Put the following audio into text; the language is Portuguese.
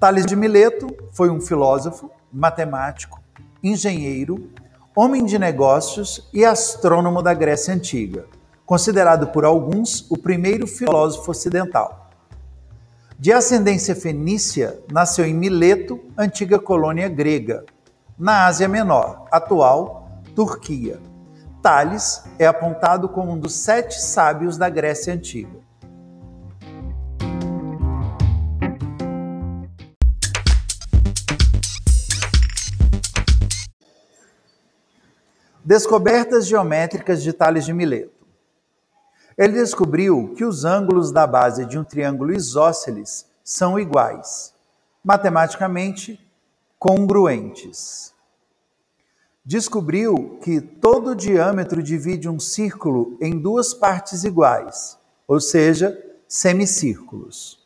Tales de Mileto foi um filósofo, matemático, engenheiro, homem de negócios e astrônomo da Grécia Antiga, considerado por alguns o primeiro filósofo ocidental. De ascendência fenícia, nasceu em Mileto, antiga colônia grega, na Ásia Menor, atual Turquia. Tales é apontado como um dos sete sábios da Grécia Antiga. Descobertas geométricas de Tales de Mileto. Ele descobriu que os ângulos da base de um triângulo isósceles são iguais, matematicamente congruentes. Descobriu que todo diâmetro divide um círculo em duas partes iguais, ou seja, semicírculos.